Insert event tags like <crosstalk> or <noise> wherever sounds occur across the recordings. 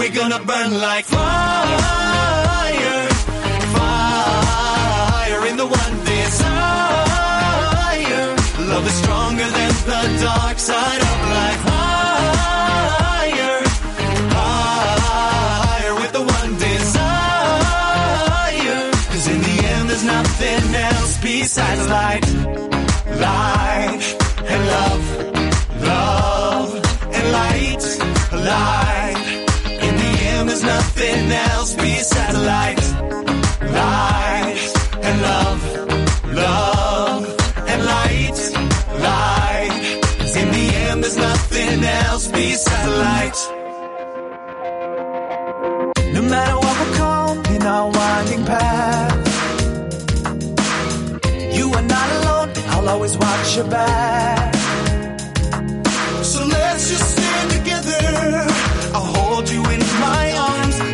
We're gonna burn like fire, fire in the one desire. Love is stronger than the dark side of life. Higher, higher with the one desire. Cause in the end there's nothing else besides light, light and love, love and light, light. Nothing else besides light, light and love, love and light, light. in the end there's nothing else besides light. No matter what will come in our winding path, you are not alone. I'll always watch your back.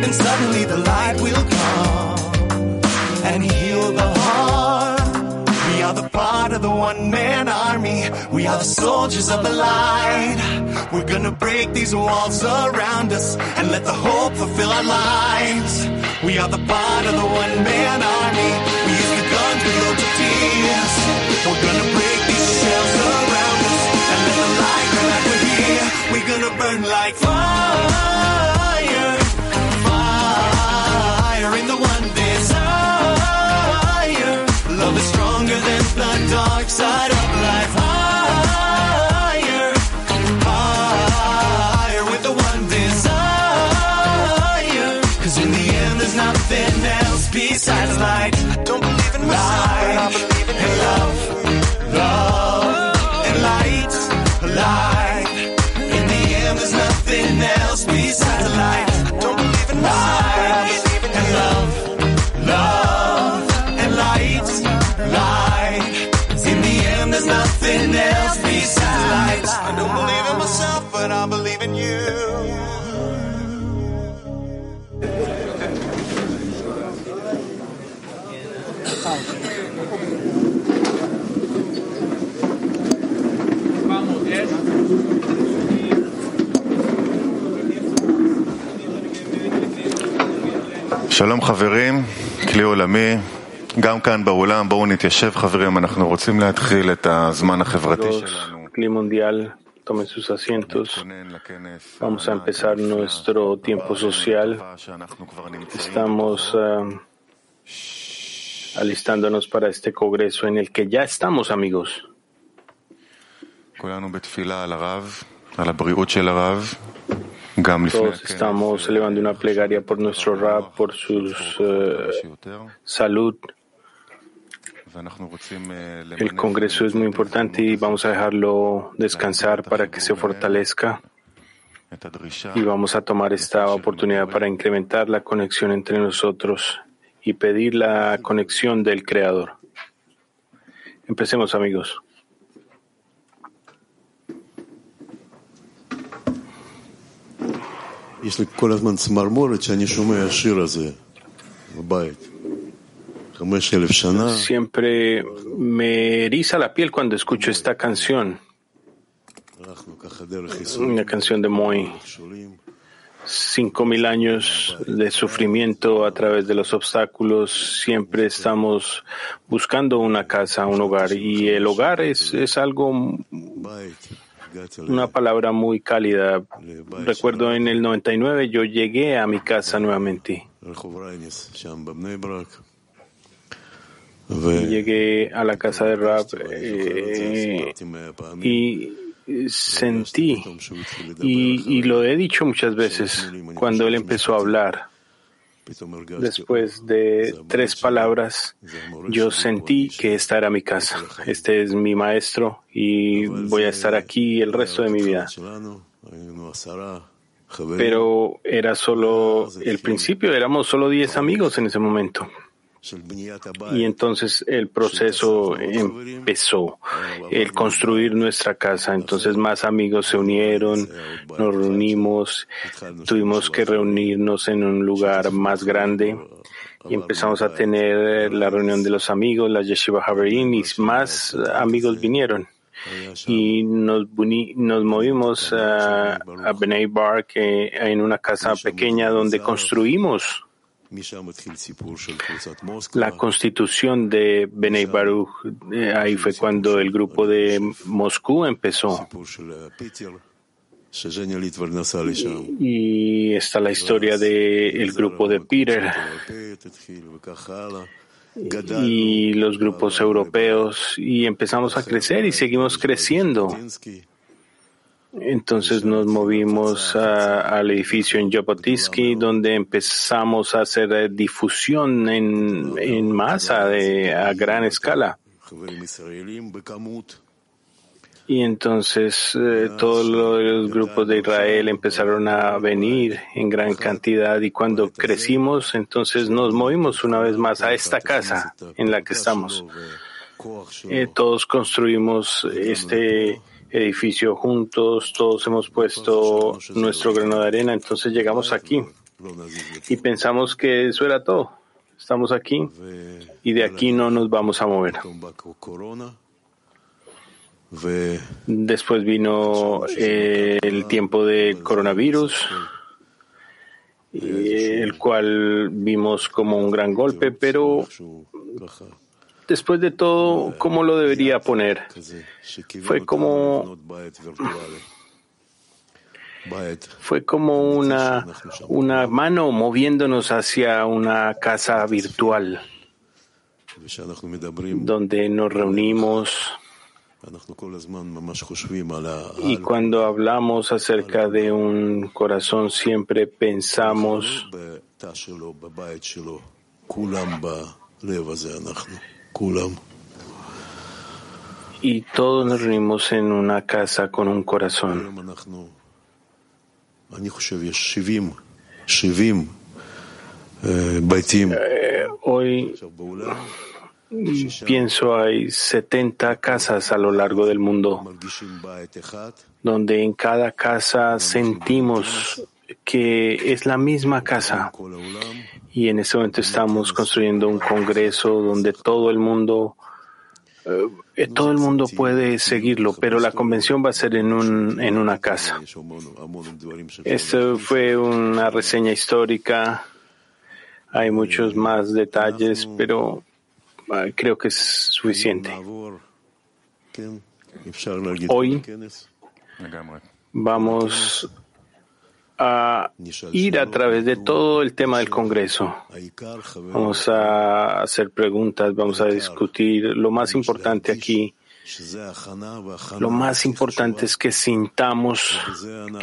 And suddenly the light will come and heal the heart. We are the part of the one man army. We are the soldiers of the light. We're gonna break these walls around us and let the hope fulfill our lives. We are the part of the one man army. We use the guns, we load the tears. We're gonna break these shells around us and let the light come back we're here. We're gonna burn like fire, Love is stronger than the dark side of life. Higher, higher with the one desire. Cause in the end there's nothing else besides light. I don't believe in myself, שלום חברים, כלי עולמי, גם כאן באולם, בואו נתיישב חברים, אנחנו רוצים להתחיל את הזמן החברתי שלנו. Clima Mundial, tomen sus asientos. להתכונן לכנס Vamos a empezar nuestro tiempo social. שאנחנו כבר נמצאים Estamos ah, alistándonos para este congreso en el que ya estamos, amigos. Todos estamos elevando una plegaria por nuestro Rab, por su eh, salud. El Congreso es muy importante y vamos a dejarlo descansar para que se fortalezca. Y vamos a tomar esta oportunidad para incrementar la conexión entre nosotros y pedir la conexión del Creador. Empecemos, amigos. יש לי כל הזמן צמרמורת שאני שומע השיר הזה בבית. חמש אלף שנה, Siempre me eriza la piel cuando escucho esta canción, הלכנו ככה דרך ייסורים una canción de Moy. מכשולים. Cinco mil años de sufrimiento a través de los obstáculos. Siempre estamos buscando una casa, un hogar. Y el hogar es, es algo, בית, הגעתי una palabra muy cálida. Recuerdo en el 99 yo llegué a mi casa nuevamente. Llegué a la casa de Rap eh, y sentí, y, y lo he dicho muchas veces, cuando él empezó a hablar Después de tres palabras, yo sentí que esta era mi casa. Este es mi maestro y voy a estar aquí el resto de mi vida. Pero era solo el principio, éramos solo diez amigos en ese momento. Y entonces el proceso empezó, el construir nuestra casa. Entonces más amigos se unieron, nos reunimos, tuvimos que reunirnos en un lugar más grande y empezamos a tener la reunión de los amigos, la Yeshiva Haverin y más amigos vinieron. Y nos, movimos a, a Bar, que en una casa pequeña donde construimos la constitución de Benei Baruch, eh, ahí fue cuando el grupo de Moscú empezó. Y está la historia del grupo de Peter. Y los grupos europeos y empezamos a crecer y seguimos creciendo. Entonces nos movimos al edificio en Jabotinsky, donde empezamos a hacer eh, difusión en, masa de, a gran escala. Y entonces eh, todos los grupos de Israel empezaron a venir en gran cantidad y cuando crecimos, entonces nos movimos una vez más a esta casa en la que estamos. Eh, todos construimos este edificio juntos, todos hemos puesto nuestro grano de arena, entonces llegamos aquí. y pensamos que eso era todo. Estamos aquí y de aquí no nos vamos a mover. Después vino eh, el tiempo del coronavirus, el cual vimos como un gran golpe, pero después de todo, ¿cómo lo debería poner? Fue como fue como una, una mano moviéndonos hacia una casa virtual donde nos reunimos y cuando hablamos acerca de un corazón siempre pensamos y todos nos reunimos en una casa con un corazón. Eh, hoy pienso hay 70 casas a lo largo del mundo, donde en cada casa sentimos que es la misma casa y en este momento estamos construyendo un congreso donde todo el mundo eh, todo el mundo puede seguirlo, pero la convención va a ser en, un, en una casa. Esto fue una reseña histórica. Hay muchos más detalles, pero ah, creo que es suficiente. Hoy vamos a ir a través de todo el tema del Congreso. Vamos a hacer preguntas, vamos a discutir. Lo más importante aquí, lo más importante es que sintamos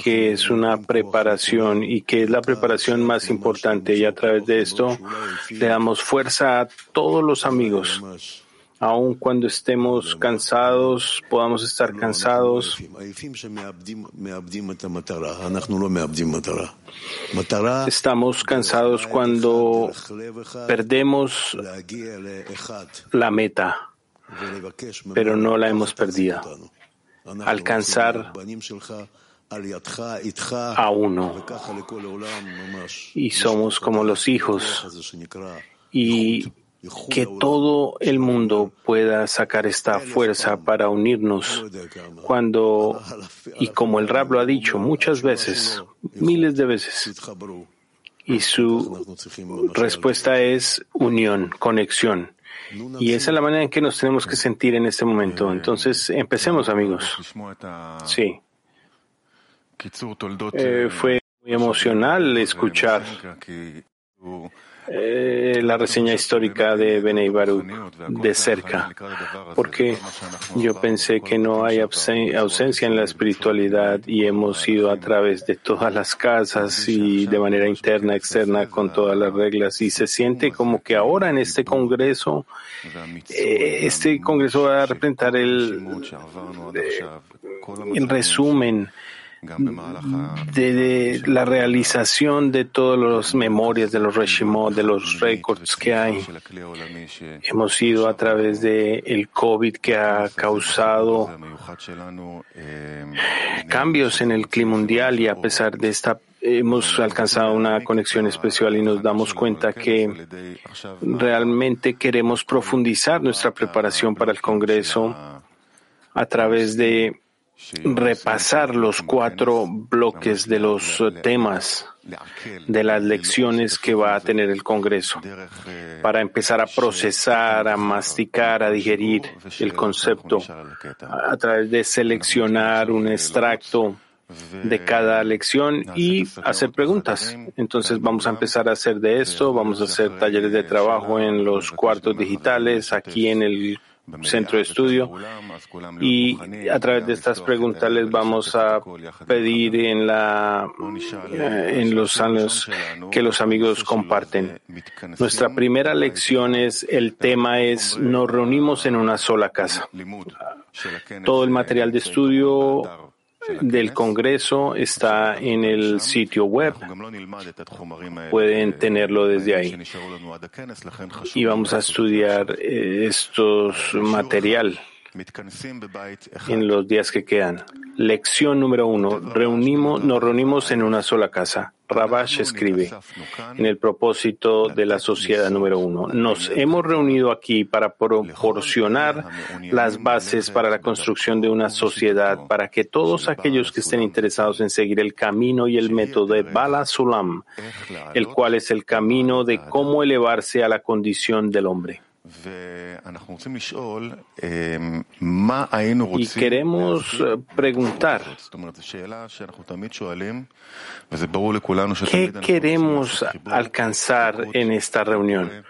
que es una preparación y que es la preparación más importante y a través de esto le damos fuerza a todos los amigos aun cuando estemos cansados, podamos estar cansados. Estamos cansados cuando perdemos la meta, pero no la hemos perdido. Alcanzar a uno. Y somos como los hijos. Y que todo el mundo pueda sacar esta fuerza para unirnos cuando, y como el Rab lo ha dicho muchas veces, miles de veces, y su respuesta es unión, conexión. Y esa es la manera en que nos tenemos que sentir en este momento. Entonces, empecemos, amigos. Sí. Eh, fue muy emocional escuchar eh, la reseña histórica de Benei Baruch de cerca, porque yo pensé que no hay ausencia en la espiritualidad y hemos ido a través de todas las casas y de manera interna, externa, con todas las reglas y se siente como que ahora en este congreso, eh, este congreso va a representar el, eh, el resumen de, la realización de todas las memorias de los Reshimot, de los récords que hay. Hemos ido a través de el COVID que ha causado cambios en el clima mundial y a pesar de esta hemos alcanzado una conexión especial y nos damos cuenta que realmente queremos profundizar nuestra preparación para el Congreso a través de repasar los cuatro bloques de los temas de las lecciones que va a tener el Congreso para empezar a procesar, a masticar, a digerir el concepto a través de seleccionar un extracto de cada lección y hacer preguntas. Entonces vamos a empezar a hacer de esto, vamos a hacer talleres de trabajo en los cuartos digitales, aquí en el centro de estudio y a través de estas preguntas les vamos a pedir en la eh, en los años que los amigos comparten. Nuestra primera lección es el tema es nos reunimos en una sola casa. Todo el material de estudio del Congreso está en el sitio web. Pueden tenerlo desde ahí. Y vamos a estudiar eh, estos material en los días que quedan. Lección número uno. Reunimos, nos reunimos en una sola casa. Rabash escribe en el propósito de la sociedad número uno. Nos hemos reunido aquí para proporcionar las bases para la construcción de una sociedad para que todos aquellos que estén interesados en seguir el camino y el método de Bala Sulam, el cual es el camino de cómo elevarse a la condición del hombre. Y queremos preguntar, ¿qué queremos alcanzar en esta reunión?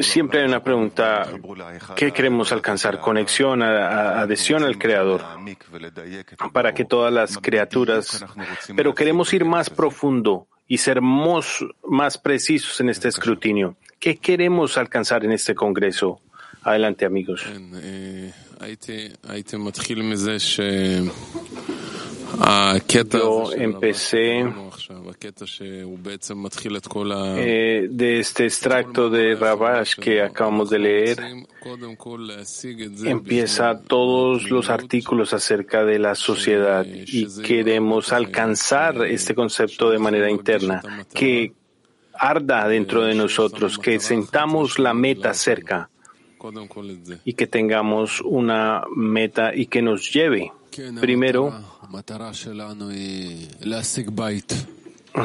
Siempre hay una pregunta, ¿qué queremos alcanzar? Conexión, adhesión al Creador, para que todas las criaturas, pero queremos ir más profundo y ser más precisos en este escrutinio. ¿Qué queremos alcanzar en este Congreso? Adelante, amigos. Yo empecé eh, de este extracto de Rabash que acabamos de leer. Empieza todos los artículos acerca de la sociedad y queremos alcanzar este concepto de manera interna, que arda dentro de nosotros, que sentamos la meta cerca y que tengamos una meta y que nos lleve primero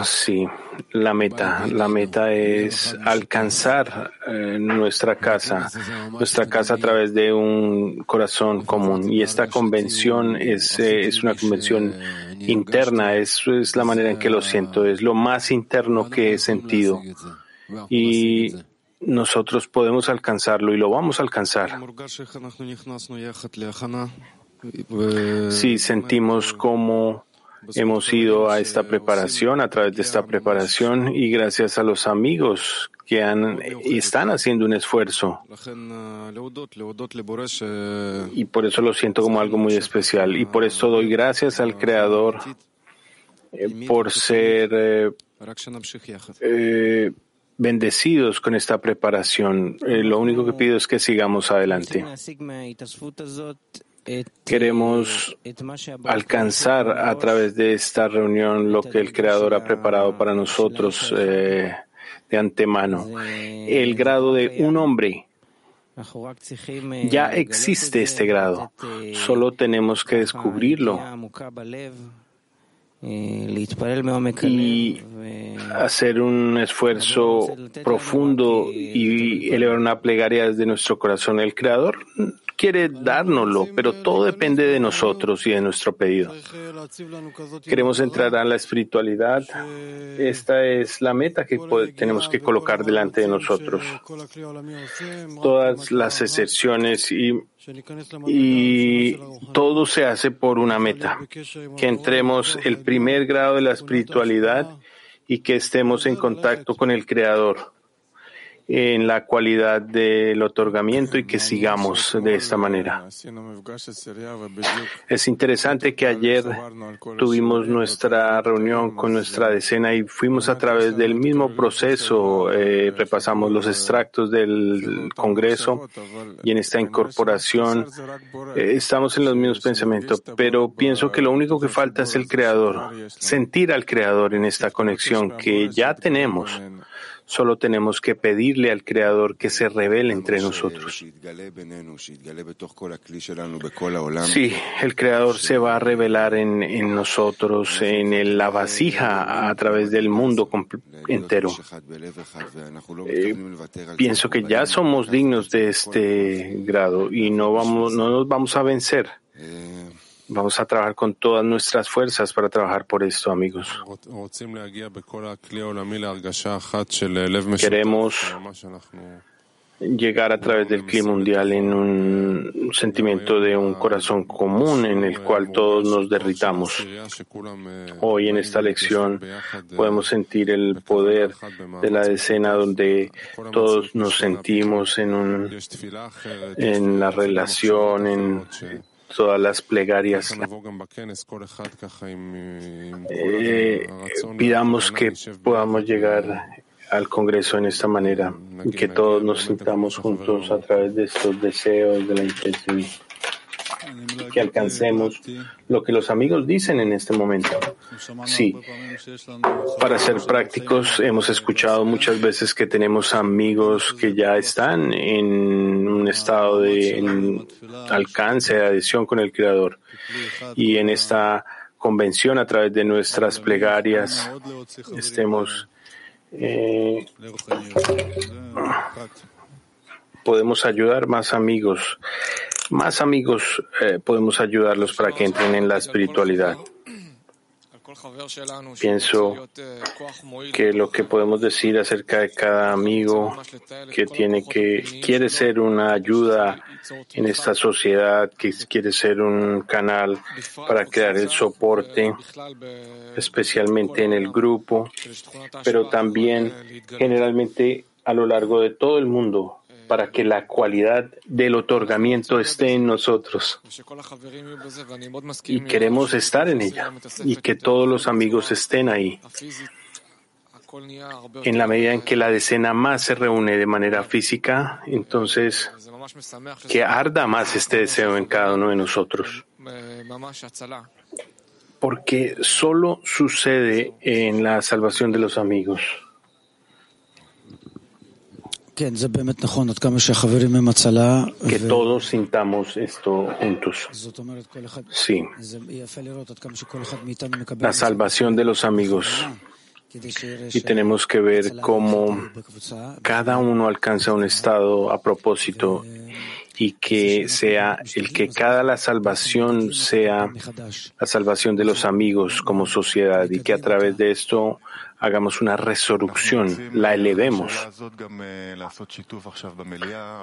Sí, la meta. La meta es alcanzar eh, nuestra casa, nuestra casa a través de un corazón común. Y esta convención es, eh, es una convención interna, eso es la manera en que lo siento, es lo más interno que he sentido. Y nosotros podemos alcanzarlo y lo vamos a alcanzar. Si sentimos como hemos ido a esta preparación, a través de esta preparación y gracias a los amigos que han, están haciendo un esfuerzo. Y por eso lo siento como algo muy especial. Y por eso doy gracias al Creador eh, por ser eh, eh, bendecidos con esta preparación. lo único que pido es que sigamos adelante. Queremos alcanzar a través de esta reunión lo que el Creador ha preparado para nosotros eh, de antemano. El grado de un hombre. Ya existe este grado. Solo tenemos que descubrirlo y hacer un esfuerzo profundo y elevar una plegaria desde nuestro corazón. El Creador quiere dárnoslo, pero todo depende de nosotros y de nuestro pedido. Queremos entrar a la espiritualidad. Esta es la meta que tenemos que colocar delante de nosotros. Todas las excepciones y, y todo se hace por una meta. Que entremos el primer grado de la espiritualidad y que estemos en contacto con el Creador en la cualidad del otorgamiento y que sigamos de esta manera. Es interesante que ayer tuvimos nuestra reunión con nuestra decena y fuimos a través del mismo proceso, eh, repasamos los extractos del Congreso y en esta incorporación eh, estamos en los mismos pensamientos, pero pienso que lo único que falta es el Creador, sentir al Creador en esta conexión que ya tenemos Solo tenemos que pedirle al Creador que se revele entre nosotros. Sí, el Creador se va a revelar en, en nosotros, en el- la vasija, a través del mundo entero. Eh, pienso que ya somos dignos de este grado y no, vamos, no nos vamos a vencer. Vamos a trabajar con todas nuestras fuerzas para trabajar por esto, amigos. queremos Llegar a través del clima mundial en un sentimiento de un corazón común en el cual todos nos derritamos. Hoy en esta lección podemos sentir el poder de la decena donde todos nos sentimos en, un, en la relación, en todas las plegarias. Eh, pidamos que podamos llegar al Congreso en esta manera y que todos nos sintamos juntos a través de estos deseos, de la intención, que alcancemos lo que los amigos dicen en este momento. Sí, para ser prácticos, hemos escuchado muchas veces que tenemos amigos que ya están en un estado de alcance, de adhesión con el Creador. Y en esta convención, a través de nuestras plegarias, estemos eh, podemos ayudar más amigos, más amigos eh, podemos ayudarlos para que entren en la espiritualidad. Pienso que lo que podemos decir acerca de cada amigo que tiene que quiere ser una ayuda en esta sociedad, que quiere ser un canal para crear el soporte, especialmente en el grupo, pero también generalmente a lo largo de todo el mundo, para que la cualidad del otorgamiento esté en nosotros. Y queremos estar en ella y que todos los amigos estén ahí. En la medida en que la decena más se reúne de manera física, entonces que arda más este deseo en cada uno de nosotros. Porque solo sucede en la salvación de los amigos. Que todos sintamos esto juntos. Sí. La salvación de los amigos. Y tenemos que ver cómo cada uno alcanza un estado a propósito y que sea el que cada la salvación sea la salvación de los amigos como sociedad y que a través de esto hagamos una resurrección, la elevemos.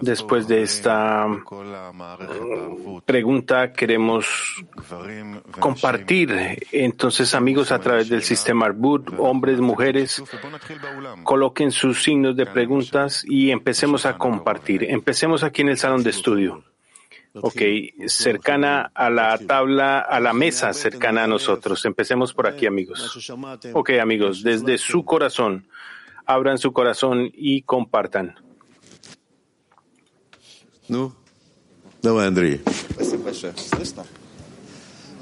Después de esta pregunta queremos compartir entonces amigos a través del sistema Arbut, hombres, mujeres, coloquen sus signos de preguntas y empecemos a compartir. Empecemos aquí en el salón de estudio. Ok, cercana a la tabla, a la mesa cercana a nosotros. Empecemos por aquí, amigos. Ok, amigos, desde su corazón, abran su corazón y compartan. Ну, давай, Андрей. Спасибо большое. Слышно?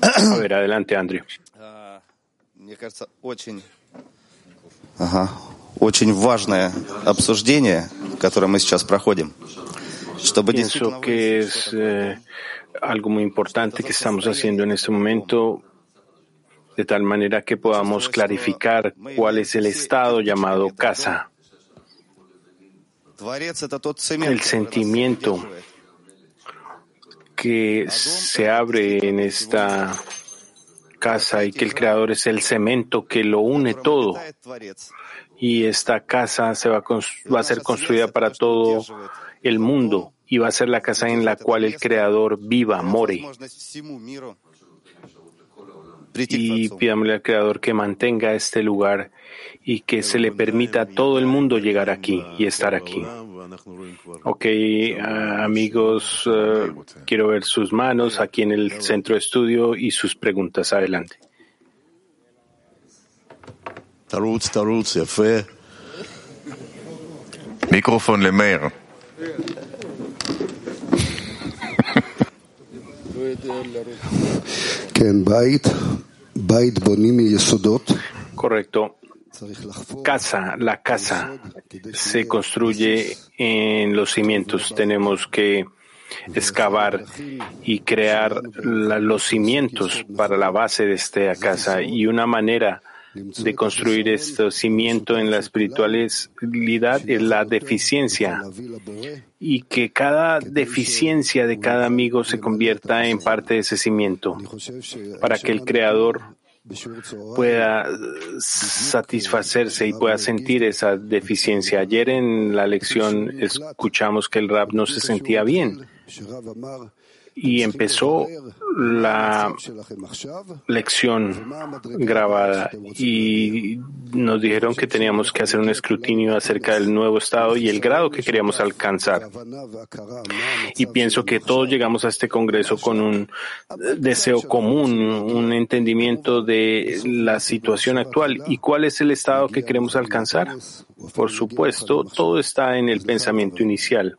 A ver, adelante, Andrew. А, Мне кажется, очень, ага, очень важное обсуждение, которое мы сейчас проходим. Pienso que es eh, algo muy importante que estamos haciendo en este momento, de tal manera que podamos clarificar cuál es el estado llamado casa. El sentimiento que se abre en esta casa y que el creador es el cemento que lo une todo. Y esta casa se va a ser construida para todo el mundo y va a ser la casa en la cual el Creador viva, more. Y pidámosle al Creador que mantenga este lugar y que se le permita a todo el mundo llegar aquí y estar aquí. Ok, ah, amigos, ah, quiero ver sus manos aquí en el centro de estudio y sus preguntas. Adelante. Micrófono Lemer. Correcto. Casa, la casa se construye en los cimientos. Tenemos que excavar y crear los cimientos para la base de esta casa. Y una manera de construir este cimiento en la espiritualidad es la deficiencia y que cada deficiencia de cada amigo se convierta en parte de ese cimiento para que el creador pueda satisfacerse y pueda sentir esa deficiencia. Ayer en la lección escuchamos que el rap no se sentía bien y empezó la lección grabada y nos dijeron que teníamos que hacer un escrutinio acerca del nuevo estado y el grado que queríamos alcanzar. Y pienso que todos llegamos a este congreso con un deseo común, un entendimiento de la situación actual y cuál es el estado que queremos alcanzar. Por supuesto, todo está en el pensamiento inicial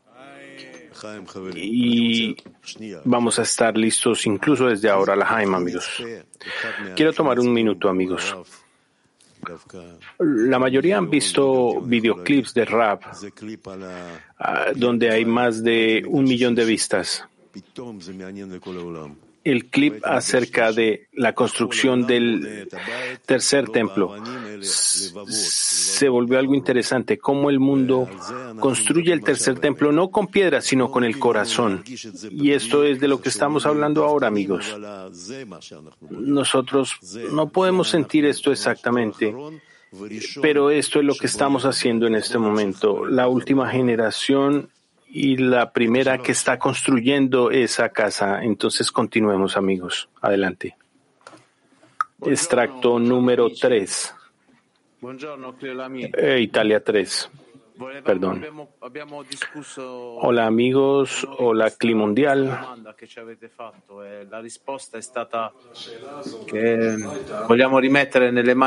y vamos a estar listos incluso desde ahora, la Jaime, amigos. Quiero tomar un minuto, amigos. La mayoría han visto videoclips de rap ah, donde hay más de un millón de vistas. El clip acerca de la construcción del tercer templo se volvió algo interesante, cómo el mundo construye el tercer templo no con piedras, sino con el corazón. Y esto es de lo que estamos hablando ahora, amigos. Nosotros no podemos sentir esto exactamente, pero esto es lo que estamos haciendo en este momento. La última generación y la primera que está construyendo esa casa. Entonces continuemos, amigos. Adelante. Extracto número 3. Buongiorno, Clio Lamy. Italia 3. Volevamo- Perdón. Hola amigos, hola Cli la Mundial.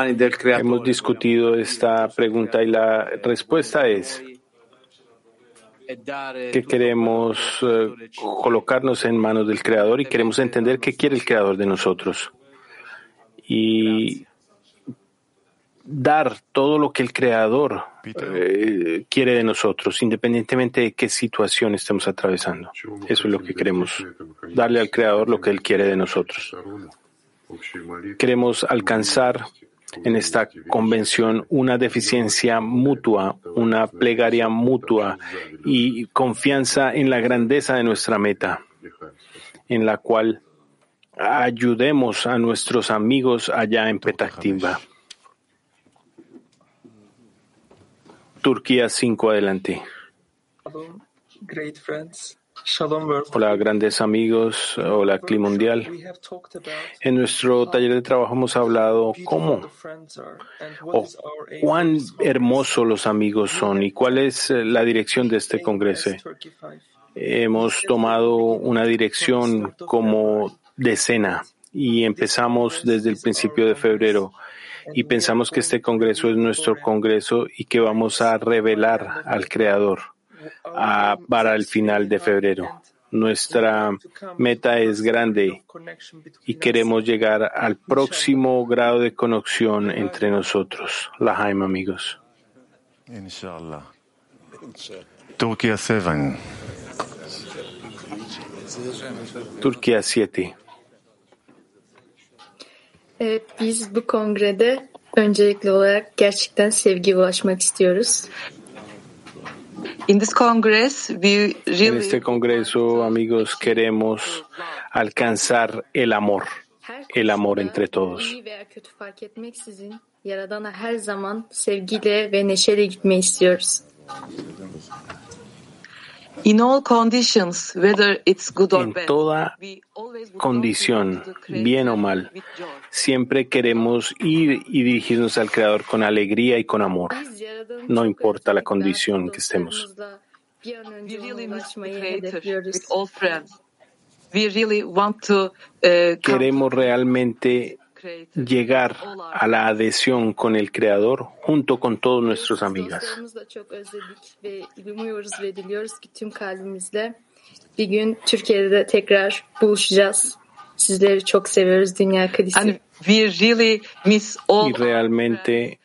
e del Hemos discutido esta pregunta y la respuesta es que queremos eh, colocarnos en manos del Creador y queremos entender qué quiere el Creador de nosotros. Y dar todo lo que el Creador eh, quiere de nosotros, independientemente de qué situación estemos atravesando. Eso es lo que queremos, darle al Creador lo que Él quiere de nosotros. Queremos alcanzar en esta convención una deficiencia mutua, una plegaria mutua y confianza en la grandeza de nuestra meta, en la cual ayudemos a nuestros amigos allá en Petactiva. Turquía 5 adelante. Hola grandes amigos, hola Cli Mundial. En nuestro taller de trabajo hemos hablado cómo o cuán hermosos los amigos son y cuál es eh, la dirección de este congreso. Hemos tomado una dirección como decena y empezamos desde el principio de febrero y pensamos que este congreso es nuestro congreso y que vamos a revelar al Creador a- para el final de febrero. Nuestra meta es grande y queremos llegar al próximo grado de conexión entre nosotros. La Jaime, amigos. Inshallah. Turquía 7. Turquía 7. Ee, Biz bu kongrede öncelikli olarak gerçekten sevgiye ulaşmak istiyoruz. En really este congreso, amigos, queremos alcanzar el amor, el amor entre todos. En toda condición, bien o mal, siempre queremos ir y dirigirnos al Creador con alegría y con amor. No importa la condición que estemos. uh, Queremos realmente. Llegar a la adhesión con el Creador junto con todos nuestros bir gün Türkiye'de tekrar buluşacağız. Sizleri çok seviyoruz Dünya all Y realmente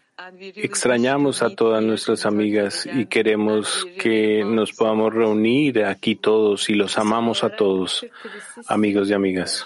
extrañamos a todas nuestras amigas y queremos que nos podamos reunir aquí todos y los amamos a todos, amigos y amigas.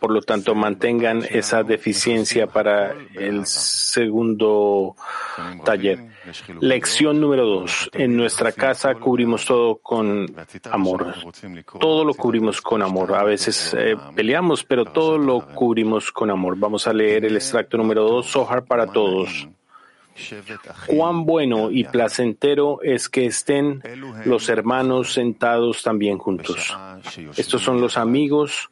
Por lo tanto, mantengan esa deficiencia para el segundo taller. Lección número dos. En nuestra casa cubrimos todo con amor. Todo lo cubrimos con amor. A veces eh, peleamos, pero todo lo cubrimos con amor. Vamos a leer el extracto número dos, Sohar para todos. Cuán bueno y placentero es que estén los hermanos sentados también juntos. Estos son los amigos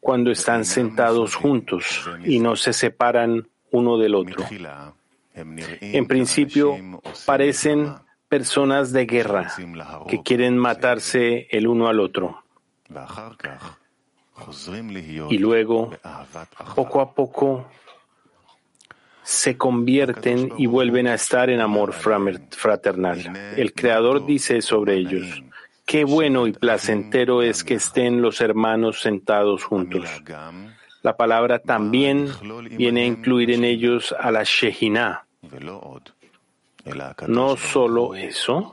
cuando están sentados juntos y no se separan uno del otro. En principio parecen personas de guerra que quieren matarse el uno al otro y luego, poco a poco, se convierten y vuelven a estar en amor fraternal. El Creador dice sobre ellos, qué bueno y placentero es que estén los hermanos sentados juntos. La palabra también viene a incluir en ellos a la Shehinah. No solo eso,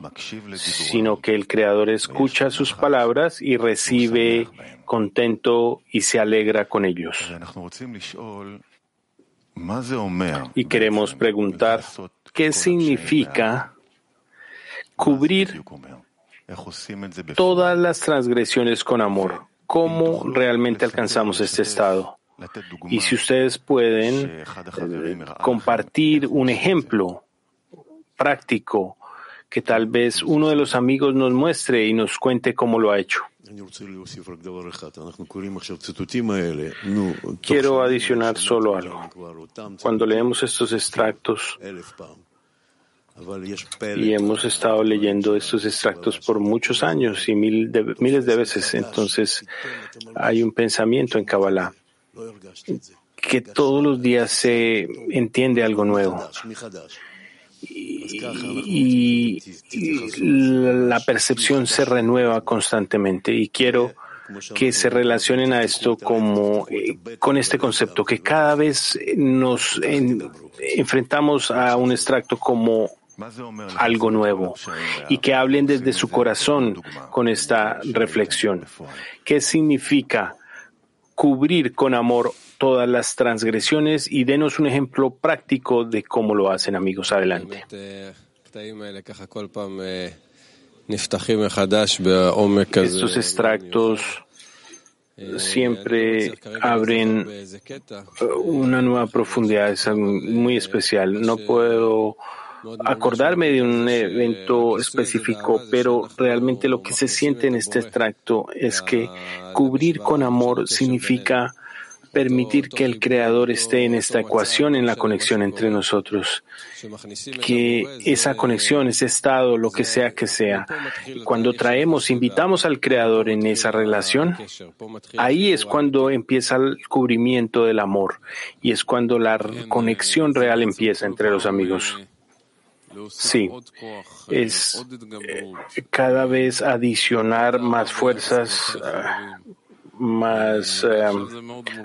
sino que el Creador escucha sus palabras y recibe contento y se alegra con ellos. Y queremos preguntar, ¿qué significa cubrir todas las transgresiones con amor. ¿Cómo realmente alcanzamos este estado? Y si ustedes pueden compartir un ejemplo práctico que tal vez uno de los amigos nos muestre y nos cuente cómo lo ha hecho. Quiero adicionar solo algo. Cuando leemos estos extractos, y hemos estado leyendo estos extractos por muchos años y miles de veces. Entonces, hay un pensamiento en Kabbalah que todos los días se entiende algo nuevo. Y, la percepción se renueva constantemente. Y quiero que se relacionen a esto como eh, con este concepto, que cada vez nos enfrentamos a un extracto como algo nuevo y que hablen desde su corazón con esta reflexión. ¿Qué significa cubrir con amor todas las transgresiones? Y denos un ejemplo práctico de cómo lo hacen, amigos. Adelante. Estos extractos siempre abren eh, una nueva profundidad, es muy especial. No puedo acordarme de un evento específico, pero realmente lo que se siente en este extracto es que cubrir con amor significa permitir que el Creador esté en esta ecuación, en la conexión entre nosotros. Que esa conexión, ese estado, lo que sea que sea, cuando traemos, invitamos al Creador en esa relación, ahí es cuando empieza el cubrimiento del amor y es cuando la conexión real empieza entre los amigos. Sí, es eh, cada vez adicionar más fuerzas, ah, más eh,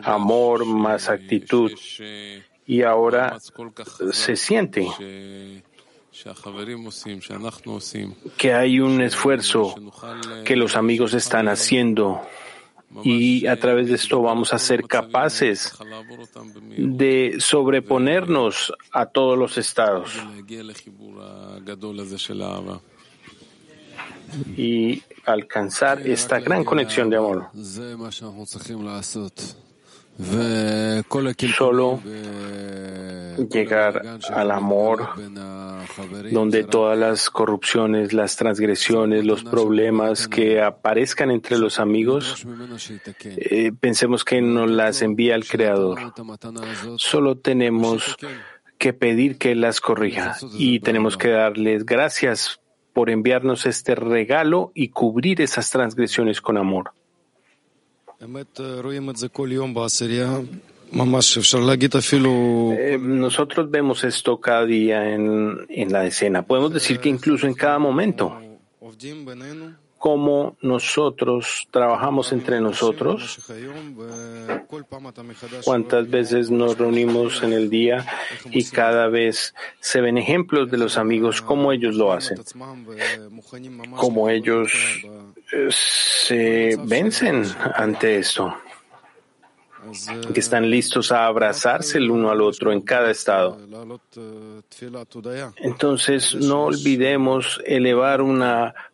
amor, más actitud. Y ahora se siente que hay un esfuerzo que los amigos están haciendo y a través de esto vamos a ser capaces de sobreponernos a todos los estados. Y alcanzar esta gran conexión de amor. Solo llegar al amor, donde todas las corrupciones, las transgresiones, los problemas que aparezcan entre los amigos, eh, pensemos que nos las envía el Creador. Solo tenemos que pedir que Él las corrija y tenemos que darles gracias por enviarnos este regalo y cubrir esas transgresiones con amor. Eh, nosotros vemos esto cada día en, en la escena. Podemos decir que incluso en cada momento, como nosotros trabajamos entre nosotros, cuántas veces nos reunimos en el día y cada vez se ven ejemplos de los amigos, cómo ellos lo hacen, cómo ellos eh, se vencen ante esto que están listos a abrazarse el uno al otro en cada estado. Entonces, no olvidemos elevar una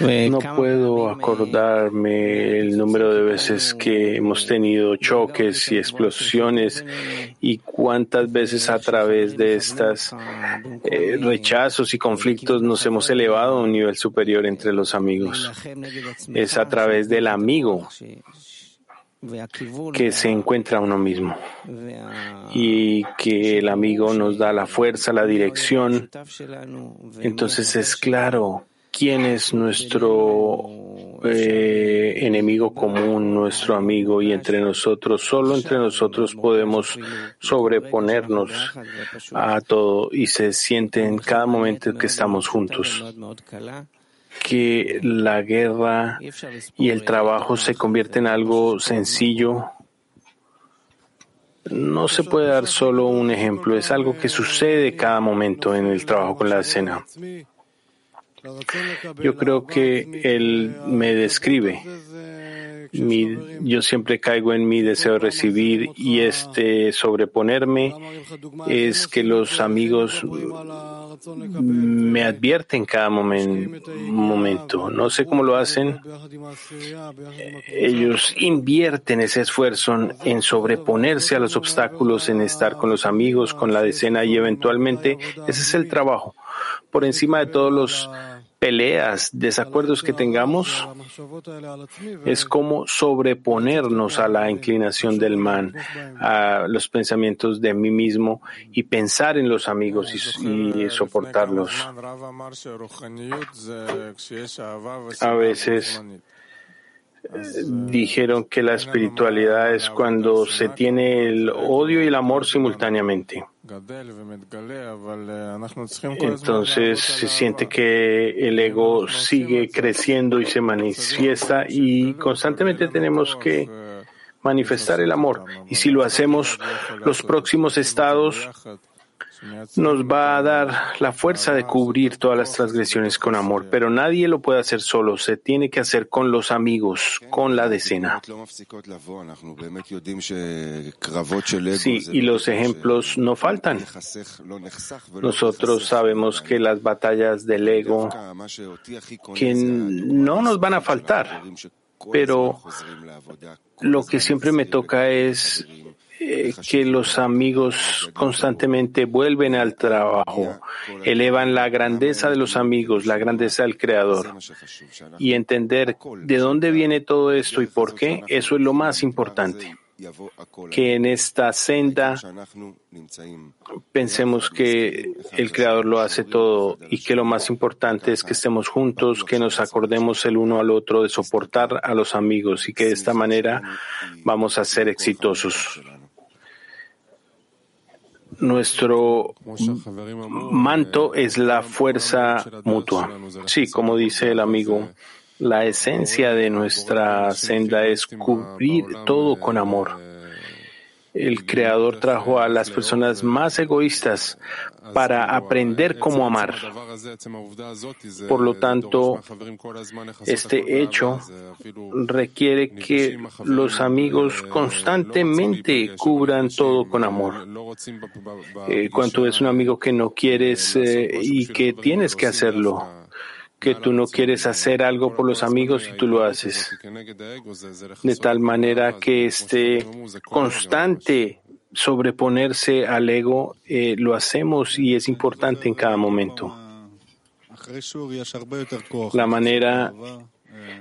No puedo acordarme el número de veces que hemos tenido choques y explosiones y cuántas veces a través de estas eh, rechazos y conflictos nos hemos elevado a un nivel superior entre los amigos. Es a través del amigo que se encuentra uno mismo y que el amigo nos da la fuerza, la dirección. Entonces es claro quién es nuestro eh, enemigo común, nuestro amigo, y entre nosotros, solo entre nosotros podemos sobreponernos a todo y se siente en cada momento que estamos juntos que la guerra y el trabajo se convierten en algo sencillo. No se puede dar solo un ejemplo, es algo que sucede cada momento en el trabajo con la escena. Yo creo que él me describe. yo siempre caigo en mi deseo de recibir y este sobreponerme es que los amigos me advierten cada momento. No sé cómo lo hacen. Ellos invierten ese esfuerzo en sobreponerse a los obstáculos, en estar con los amigos, con la decena y eventualmente ese es el trabajo. Por encima de todos los peleas, desacuerdos que tengamos, es como sobreponernos a la inclinación del man, a los pensamientos de mí mismo y pensar en los amigos y, soportarlos. A veces dijeron que la espiritualidad es cuando se tiene el odio y el amor simultáneamente. Entonces se siente que el ego sigue creciendo y se manifiesta y constantemente tenemos que manifestar el amor. Y si lo hacemos, los próximos estados nos va a dar la fuerza de cubrir todas las transgresiones con amor, pero nadie lo puede hacer solo, se tiene que hacer con los amigos, con la decena. Sí, y los ejemplos no faltan. Nosotros sabemos que las batallas del ego, que no nos van a faltar, pero lo que siempre me toca es eh, que los amigos constantemente vuelven al trabajo, elevan la grandeza de los amigos, la grandeza del Creador. Y entender de dónde viene todo esto y por qué, eso es lo más importante. Que en esta senda pensemos que el Creador lo hace todo y que lo más importante es que estemos juntos, que nos acordemos el uno al otro de soportar a los amigos y que de esta manera vamos a ser exitosos nuestro manto es la fuerza mutua. Sí, como dice el amigo, la esencia de nuestra senda es cubrir todo con amor el Creador trajo a las personas más egoístas para aprender cómo amar. Por lo tanto, este hecho requiere que los amigos constantemente cubran todo con amor. Eh, es un amigo que no quieres eh, y que tienes que hacerlo que tú no quieres hacer algo por los amigos y tú lo haces. De tal manera que este constante sobreponerse al ego eh, lo hacemos y es importante en cada momento. La manera,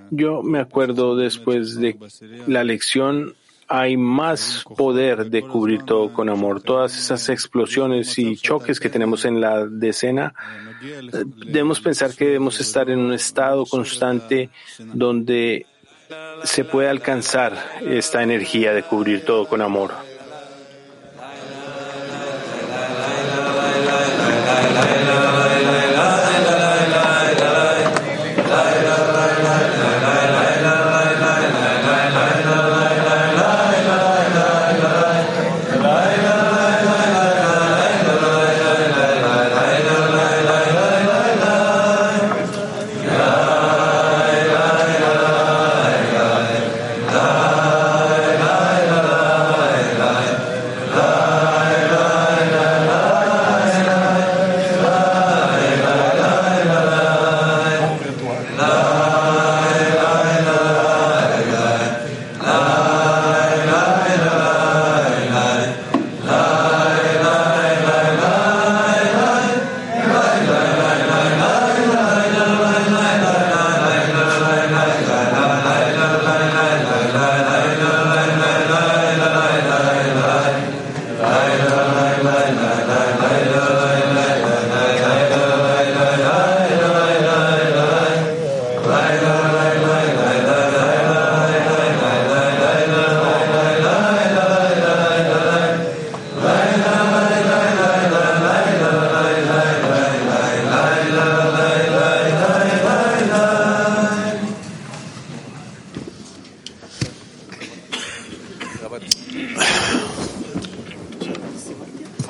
yo me acuerdo después de la lección, hay más poder de cubrir todo con amor. Todas esas explosiones y choques que tenemos en la decena, eh, debemos pensar que debemos estar en un estado constante donde se puede alcanzar esta energía de cubrir todo con amor.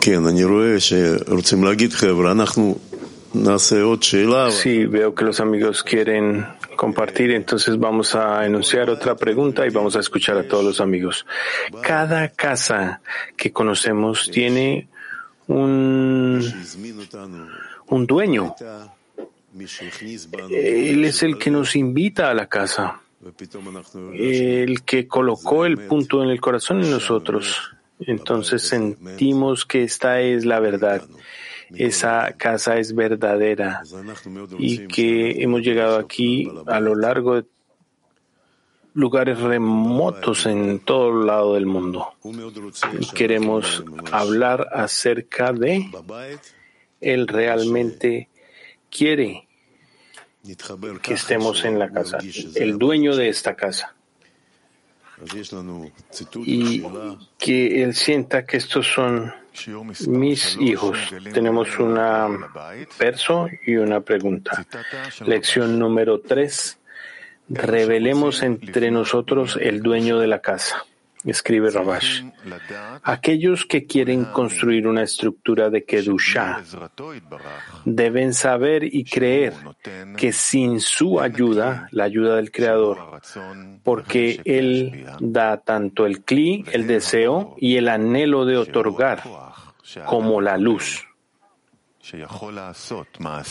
כן, אני רואה שרוצים להגיד, חבר'ה, אנחנו נעשה עוד שאלה. Sí, veo que los amigos quieren compartir, entonces vamos a enunciar otra pregunta y vamos a escuchar a todos los amigos. Cada casa que conocemos tiene un, un dueño. Él es el que nos invita a la casa, el que colocó el punto en el corazón en nosotros. Entonces sentimos que esta es la verdad, esa casa es verdadera. Y que hemos llegado aquí a lo largo de lugares remotos en todo el lado del mundo. Y queremos hablar acerca de Él realmente quiere que estemos en la casa, el dueño de esta casa y que él sienta que estos son mis hijos. Tenemos un verso y una pregunta. Lección número tres. Revelemos entre nosotros el dueño de la casa. Escribe Rabash. Aquellos que quieren construir una estructura de Kedusha deben saber y creer que sin su ayuda, la ayuda del Creador, porque Él da tanto el cli, el deseo y el anhelo de otorgar, como la luz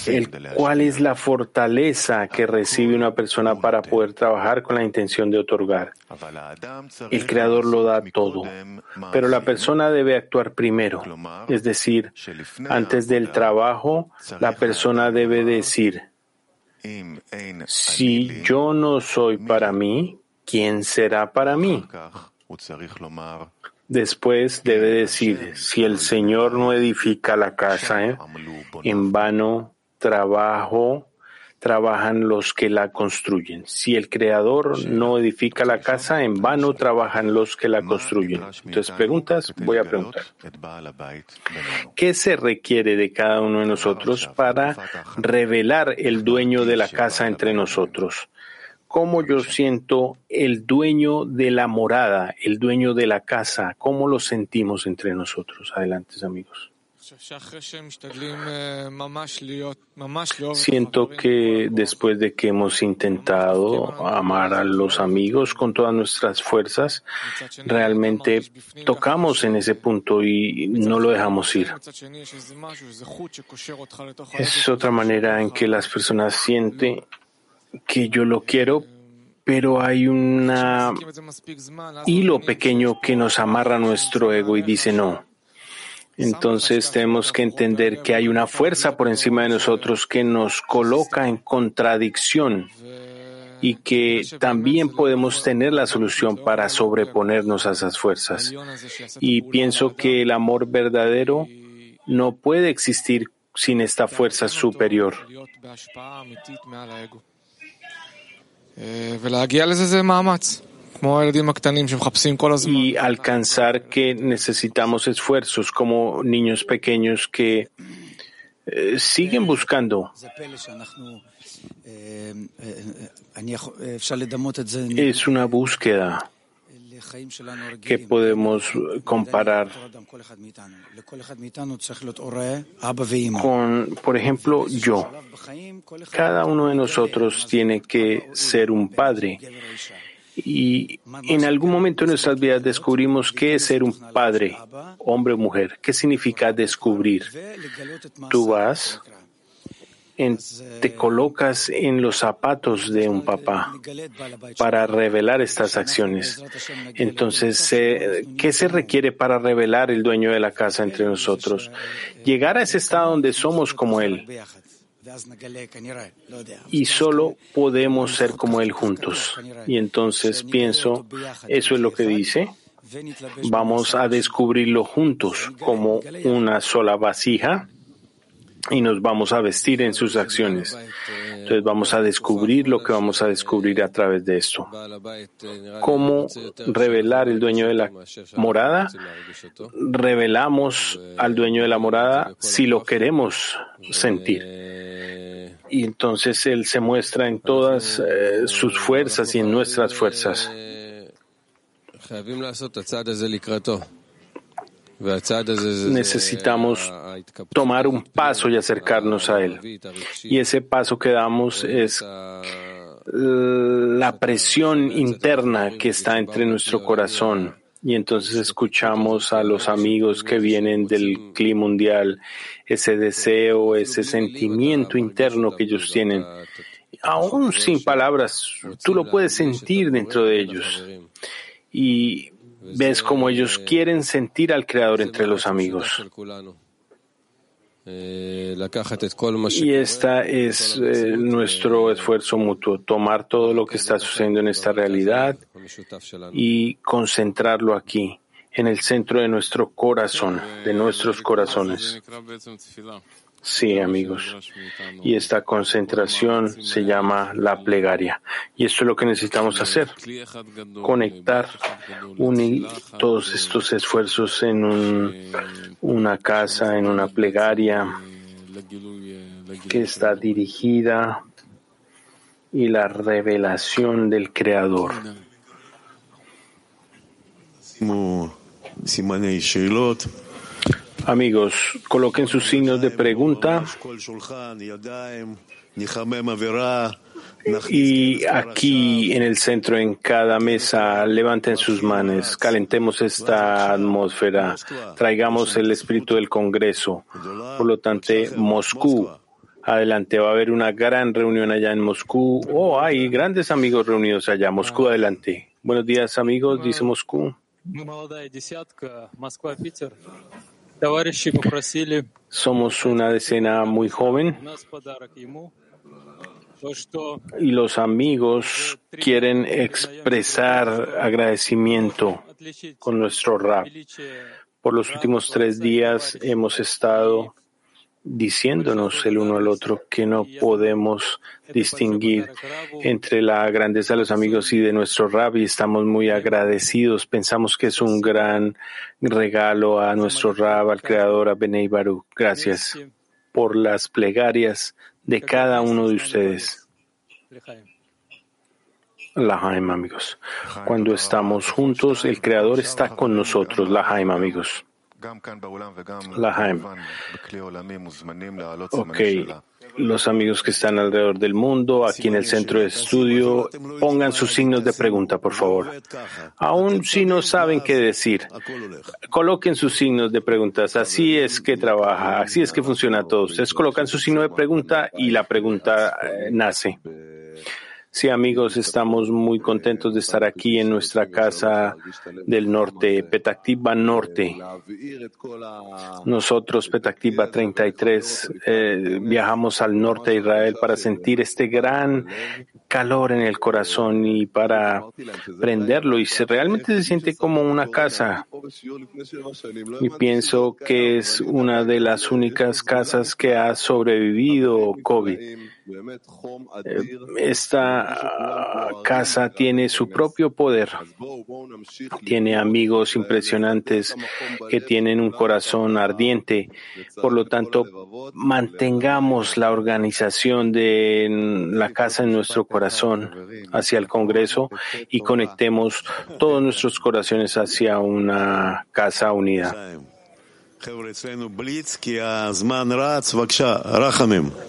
el cuál es la fortaleza que recibe una persona para poder trabajar con la intención de otorgar. El Creador lo da todo, pero la persona debe actuar primero, es decir, antes del trabajo, la persona debe decir, si yo no soy para mí, ¿quién será para mí? Después debe decir, si el Señor no edifica la casa, ¿eh? en vano trabajo, trabajan los que la construyen. Si el Creador no edifica la casa, en vano trabajan los que la construyen. Entonces, preguntas, voy a preguntar. ¿Qué se requiere de cada uno de nosotros para revelar el dueño de la casa entre nosotros? Cómo yo siento el dueño de la morada, el dueño de la casa, cómo lo sentimos entre nosotros. Adelante, amigos. Siento que después de que hemos intentado amar a los amigos con todas nuestras fuerzas, realmente tocamos en ese punto y no lo dejamos ir. Es otra manera en que las personas sienten que yo lo quiero, pero hay un hilo pequeño que nos amarra nuestro ego y dice no. Entonces tenemos que entender que hay una fuerza por encima de nosotros que nos coloca en contradicción y que también podemos tener la solución para sobreponernos a esas fuerzas. Y pienso que el amor verdadero no puede existir sin esta fuerza superior. Y alcanzar que necesitamos esfuerzos como niños pequeños que eh, siguen buscando. Es una búsqueda que podemos comparar con, por ejemplo, yo. Cada uno de nosotros tiene que ser un padre. Y en algún momento en nuestras vidas descubrimos qué es ser un padre, hombre o mujer. ¿Qué significa descubrir? Tú vas, te colocas en los zapatos de un papá para revelar estas acciones. Entonces, eh, ¿qué se requiere para revelar el dueño de la casa entre nosotros? Llegar a ese estado donde somos como Él. Y solo podemos ser como Él juntos. Y entonces pienso, eso es lo que dice. Vamos a descubrirlo juntos como una sola vasija y nos vamos a vestir en sus acciones. Entonces vamos a descubrir lo que vamos a descubrir a través de esto. ¿Cómo revelar el dueño de la morada? Revelamos al dueño de la morada si lo queremos sentir. Y entonces Él se muestra en todas eh, sus fuerzas y en nuestras fuerzas. Necesitamos tomar un paso y acercarnos a Él. Y ese paso que damos es la presión interna que está entre nuestro corazón. Y entonces escuchamos a los amigos que vienen del clima mundial, ese deseo, ese sentimiento interno que ellos tienen. Aún sin palabras, tú lo puedes sentir dentro de ellos. Y ves como ellos quieren sentir al Creador entre los amigos. Y esta es eh, nuestro esfuerzo mutuo, tomar todo lo que está sucediendo en esta realidad y concentrarlo aquí, en el centro de nuestro corazón, de nuestros corazones. Sí, amigos. Y esta concentración se llama la plegaria. Y esto es lo que necesitamos hacer. Conectar, unir todos estos esfuerzos en un, una casa, en una plegaria que está dirigida y la revelación del Creador. Amigos, coloquen sus signos de pregunta. Y aquí en el centro, en cada mesa, levanten sus manos, calentemos esta atmósfera, traigamos el espíritu del Congreso. Por lo tanto, Moscú, adelante, va a haber una gran reunión allá en Moscú. Oh, hay grandes amigos reunidos allá. Moscú, adelante. Buenos días, amigos, dice Moscú. Somos una decena muy joven y los amigos quieren expresar agradecimiento con nuestro rap. Por los últimos tres días hemos estado diciéndonos el uno al otro que no podemos distinguir entre la grandeza de los amigos y de nuestro rab y estamos muy agradecidos. Pensamos que es un gran regalo a nuestro rab, al creador, a Benei. Gracias por las plegarias de cada uno de ustedes. Lahaim, amigos. Cuando estamos juntos, el creador está con nosotros. Lahaim, amigos. Lahaim. Ok, los amigos que están alrededor del mundo, aquí en el centro de estudio, pongan sus signos de pregunta, por favor. Aún si no saben qué decir, coloquen sus signos de preguntas. Así es que trabaja, así es que funciona todo. Ustedes colocan su signo de pregunta y la pregunta eh, nace. Sí, amigos, estamos muy contentos de estar aquí en nuestra casa del norte, Petactiva Norte. Nosotros, Petactiva 33, eh, viajamos al norte de Israel para sentir este gran calor en el corazón y para prenderlo. Y se, realmente se siente como una casa. Y pienso que es una de las únicas casas que ha sobrevivido COVID. Eh, Esta casa tiene su propio poder. Tiene amigos impresionantes que tienen un corazón ardiente. Por lo tanto, mantengamos la organización de la casa en nuestro corazón hacia el Congreso y conectemos todos nuestros corazones hacia una casa unida.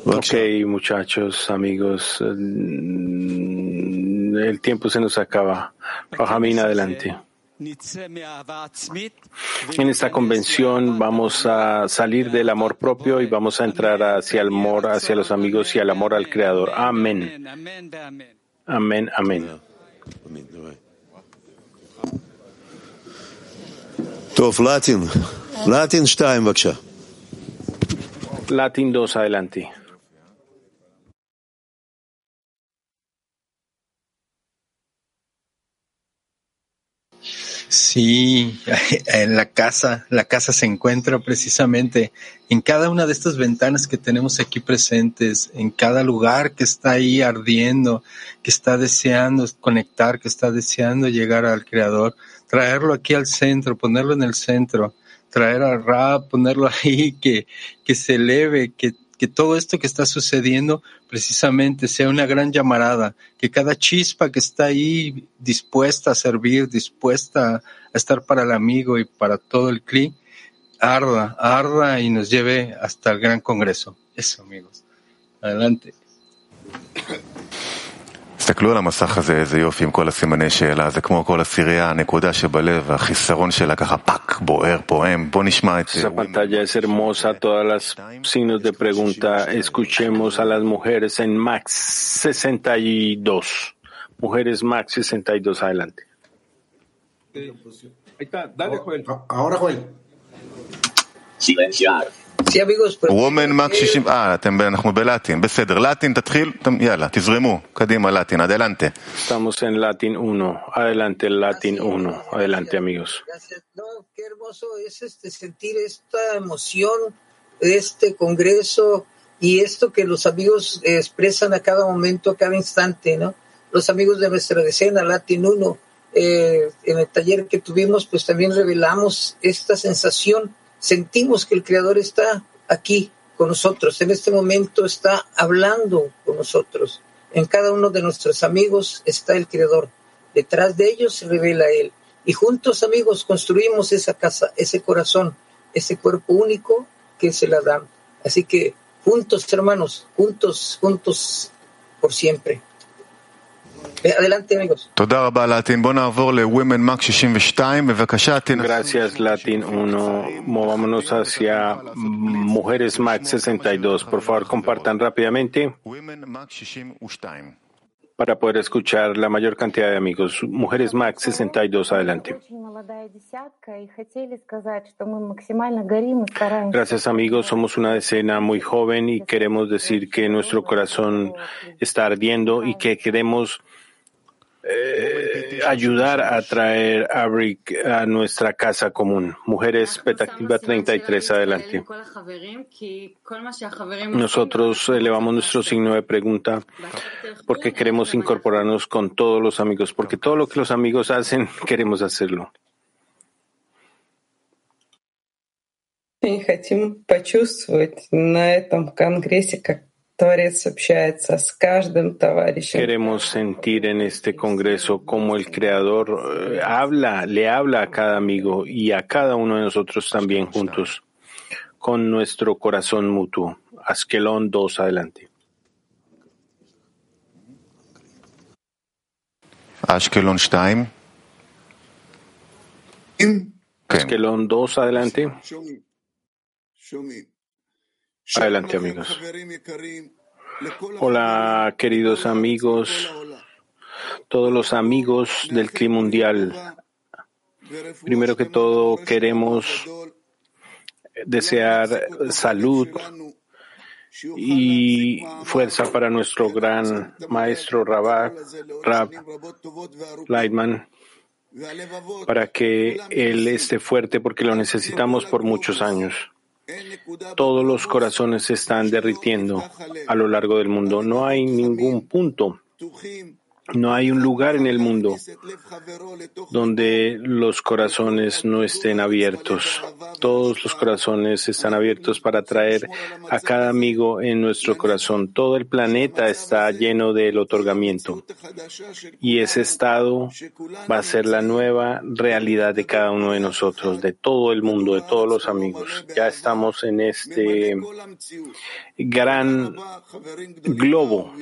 Ok, muchachos, amigos, mm, el tiempo se nos acaba. Rahamim, adelante. En esta convención vamos a salir del amor propio y vamos a entrar hacia el amor, hacia los amigos y al amor al Creador. Amén. Amén, amén. Tof Latin. Latin 2. Latin 2, adelante. Sí, <laughs> en la casa, la casa se encuentra precisamente en cada una de estas ventanas que tenemos aquí presentes, en cada lugar que está ahí ardiendo, que está deseando conectar, que está deseando llegar al Creador, traerlo aquí al centro, ponerlo en el centro traer al Ra, ponerlo <laughs> ahí, que, que se eleve, que que todo esto que está sucediendo precisamente sea una gran llamarada, que cada chispa que está ahí dispuesta a servir, dispuesta a estar para el amigo y para todo el CLI, arda, arda y nos lleve hasta el gran congreso. Eso, amigos. Adelante. תסתכלו על המסך הזה, איזה יופי עם כל הסימני שאלה, זה כמו כל הסירייה, הנקודה שבלב, החיסרון שלה ככה פאק, בוער, פועם. בוא נשמע את זה. Esa pantalla es hermosa, todas las signos de pregunta. Escuchemos a las mujeres en Max 62. Mujeres Max 62, adelante. Ahí está, dale, Joel. Ahora, Joel. Silenciar. Sí, amigos, pues, וומן מק 60, אה, אתם, אנחנו בלטין, בסדר, לטין תתחיל, אתם- יאללה, תזרמו, קדימה לטין, אדלנטה. Estamos en Latin 1. Adelante, Latin 1. Adelante, amigos. gracias. No, qué hermoso es este sentir esta emoción de este congreso y esto que los amigos eh, expresan a cada momento, a cada instante, ¿no? Los amigos de nuestra decena, Latin 1, eh, en el taller que tuvimos, pues también revelamos esta sensación. Sentimos que el Creador está aquí con nosotros, en este momento está hablando con nosotros. En cada uno de nuestros amigos está el Creador. Detrás de ellos se revela Él. Y juntos, amigos, construimos esa casa, ese corazón, ese cuerpo único que es el Adán. Así que juntos, hermanos, juntos, juntos por siempre. Eh, adelante, amigos. Gracias, Latin 1. Movámonos hacia Mujeres Mac 62. Por favor, compartan rápidamente para poder escuchar la mayor cantidad de amigos. Mujeres Max 62, adelante. Gracias amigos, somos una decena muy joven y queremos decir que nuestro corazón está ardiendo y que queremos eh, ayudar a traer a Rick a nuestra casa común. Mujeres, Petactiva 33, adelante. Nosotros elevamos nuestro signo de pregunta porque queremos incorporarnos con todos los amigos, porque todo lo que los amigos hacen, <laughs> queremos hacerlo. И хотим почувствовать на этом конгрессе, как Queremos sentir en este Congreso cómo el Creador eh, habla, le habla a cada amigo y a cada uno de nosotros también juntos, con nuestro corazón mutuo. Askelón 2, adelante. Askelón Stein. Askelón 2, adelante. Adelante, amigos. Hola, queridos amigos todos los amigos del clima mundial. Primero que todo, queremos desear salud y fuerza para nuestro gran maestro Rabak, Rab Leitman, para que él esté fuerte porque lo necesitamos por muchos años. Todos los corazones se están derritiendo a lo largo del mundo. No hay ningún punto no hay un lugar en el mundo donde los corazones no estén abiertos. Todos los corazones están abiertos para traer a cada amigo en nuestro corazón. Todo el planeta está lleno del otorgamiento. Y ese estado va a ser la nueva realidad de cada uno de nosotros, de todo el mundo, de todos los amigos. Ya estamos en este gran globo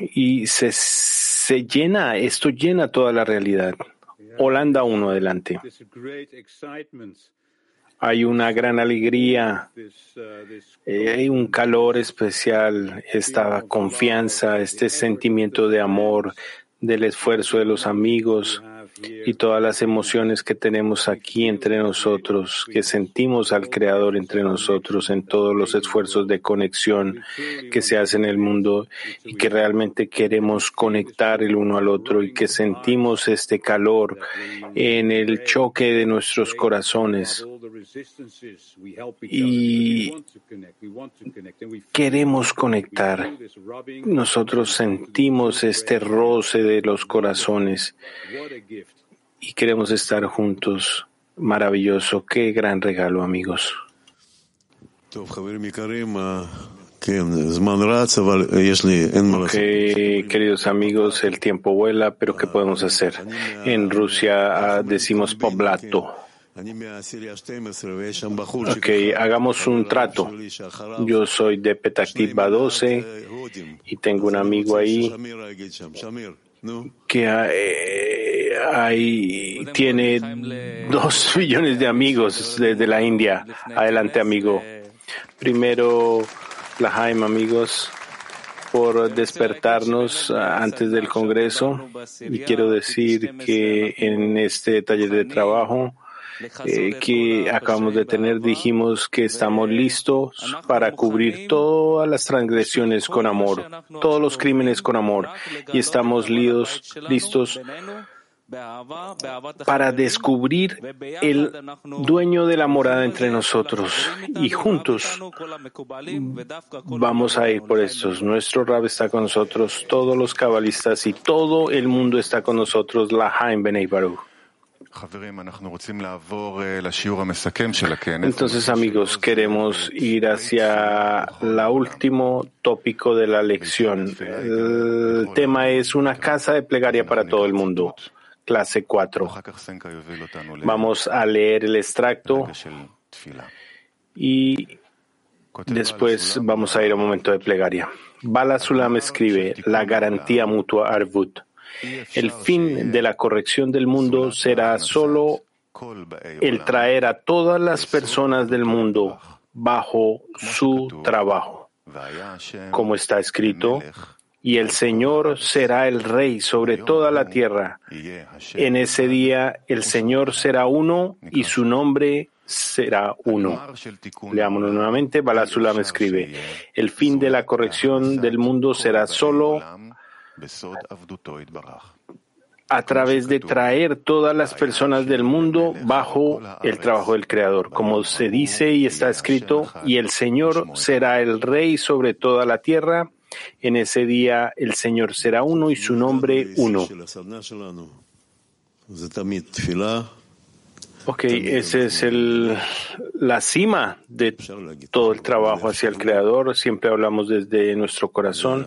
y se, se llena, esto llena toda la realidad. Holanda 1 adelante. Hay una gran alegría, eh, hay un calor especial, esta confianza, este sentimiento de amor, del esfuerzo de los amigos, y todas las emociones que tenemos aquí entre nosotros, que sentimos al Creador entre nosotros en todos los esfuerzos de conexión que se hacen en el mundo y que realmente queremos conectar el uno al otro y que sentimos este calor en el choque de nuestros corazones. y queremos conectar. Nosotros sentimos este roce de los corazones y queremos estar juntos. Maravilloso, qué gran regalo, amigos. Ok, queridos amigos, el tiempo vuela, pero ¿qué podemos hacer? En Rusia ah, decimos poblato. Ok, hagamos un trato. Yo soy de Petaktiva 12 y tengo un amigo ahí que hay, tiene dos <laughs> millones de amigos desde la India. Adelante, amigo. Primero, la Jaime, amigos, por despertarnos antes del Congreso. Y quiero decir que en este taller de trabajo eh, que acabamos de tener, dijimos que estamos listos para cubrir todas las transgresiones con amor, todos los crímenes con amor, y estamos listos para descubrir el dueño de la morada entre nosotros y juntos vamos a ir por estos. Nuestro Rab está con nosotros, todos los cabalistas y todo el mundo está con nosotros, la Haim Benei Baruch. Entonces, amigos, queremos ir hacia el último tópico de la lección. El tema es una casa de plegaria para todo el mundo. Clase 4. Vamos a leer el extracto. Y después vamos a ir a un momento de plegaria. Bala Sulam escribe la garantía mutua Arvut. El fin de la corrección del mundo será solo el traer a todas las personas del mundo bajo su trabajo. Como está escrito, y el Señor será el Rey sobre toda la tierra. En ese día el Señor será uno y su nombre será uno. Leámonos nuevamente. Balasulam escribe, el fin de la corrección del mundo será solo a través de traer todas las personas del mundo bajo el trabajo del Creador. Como se dice y está escrito, y el Señor será el Rey sobre toda la tierra. En ese día el Señor será uno y su nombre uno. Ok, esa es el, la cima de todo el trabajo hacia el Creador. Siempre hablamos desde nuestro corazón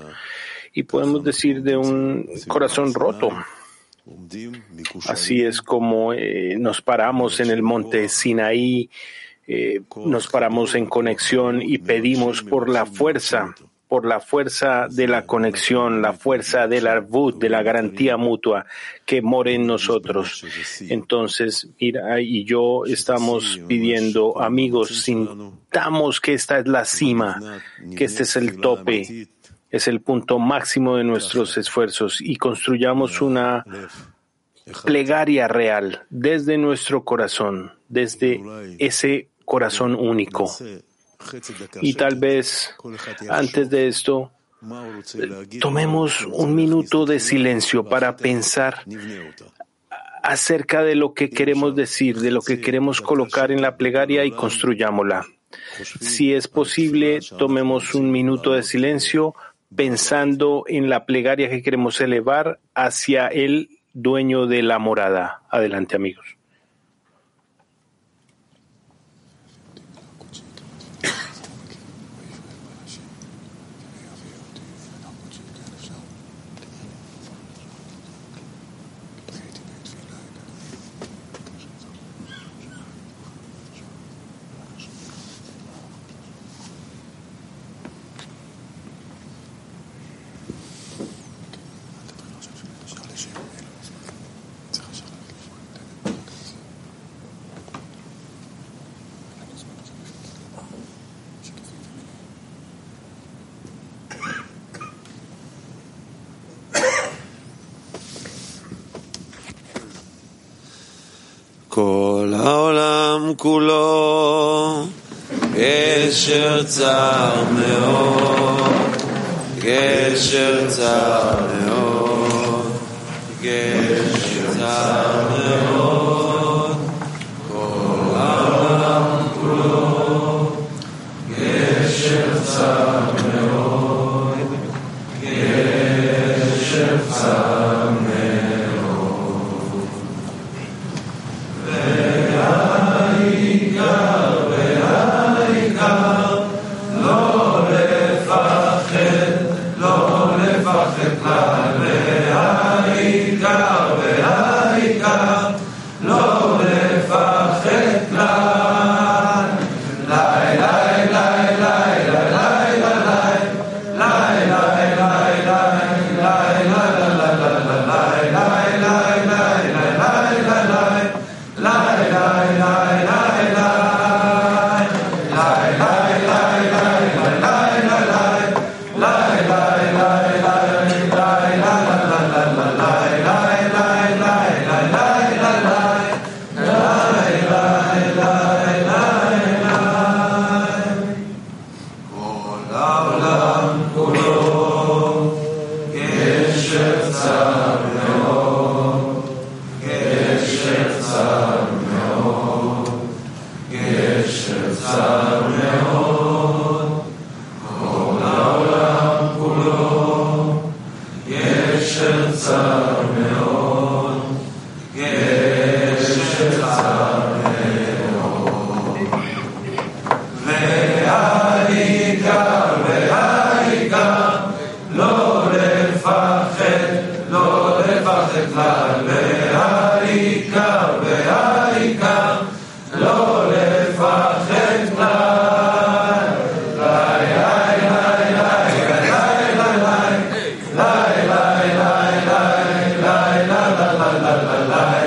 y podemos decir de un corazón roto. Así es como eh, nos paramos en el monte Sinaí, eh, nos paramos en conexión y pedimos por la fuerza, por la fuerza de la conexión, la fuerza del arbut, de la garantía mutua que more en nosotros. Entonces, mira, y yo estamos pidiendo, amigos, sintamos que esta es la cima, que este es el tope es el punto máximo de nuestros esfuerzos y construyamos una plegaria real desde nuestro corazón, desde ese corazón único. Y tal vez antes de esto, tomemos un minuto de silencio para pensar acerca de lo que queremos decir, de lo que queremos colocar en la plegaria y construyámosla. Si es posible, tomemos un minuto de silencio pensando en la plegaria que queremos elevar hacia el dueño de la morada. Adelante, amigos. כולו גשר צר מאוד, גשר צר מאוד, גשר צר מאוד, la la la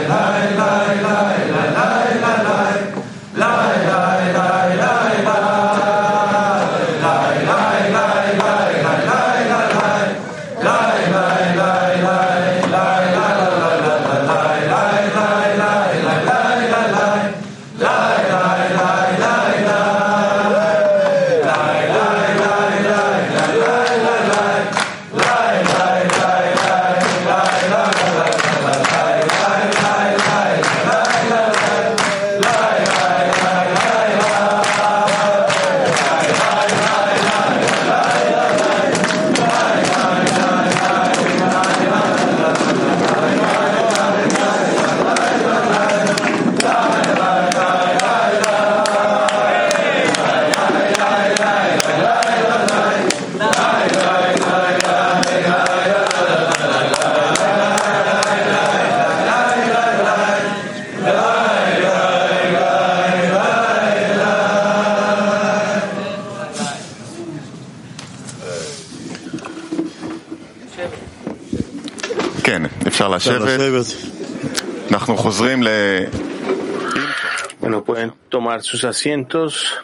Bueno, pueden tomar sus asientos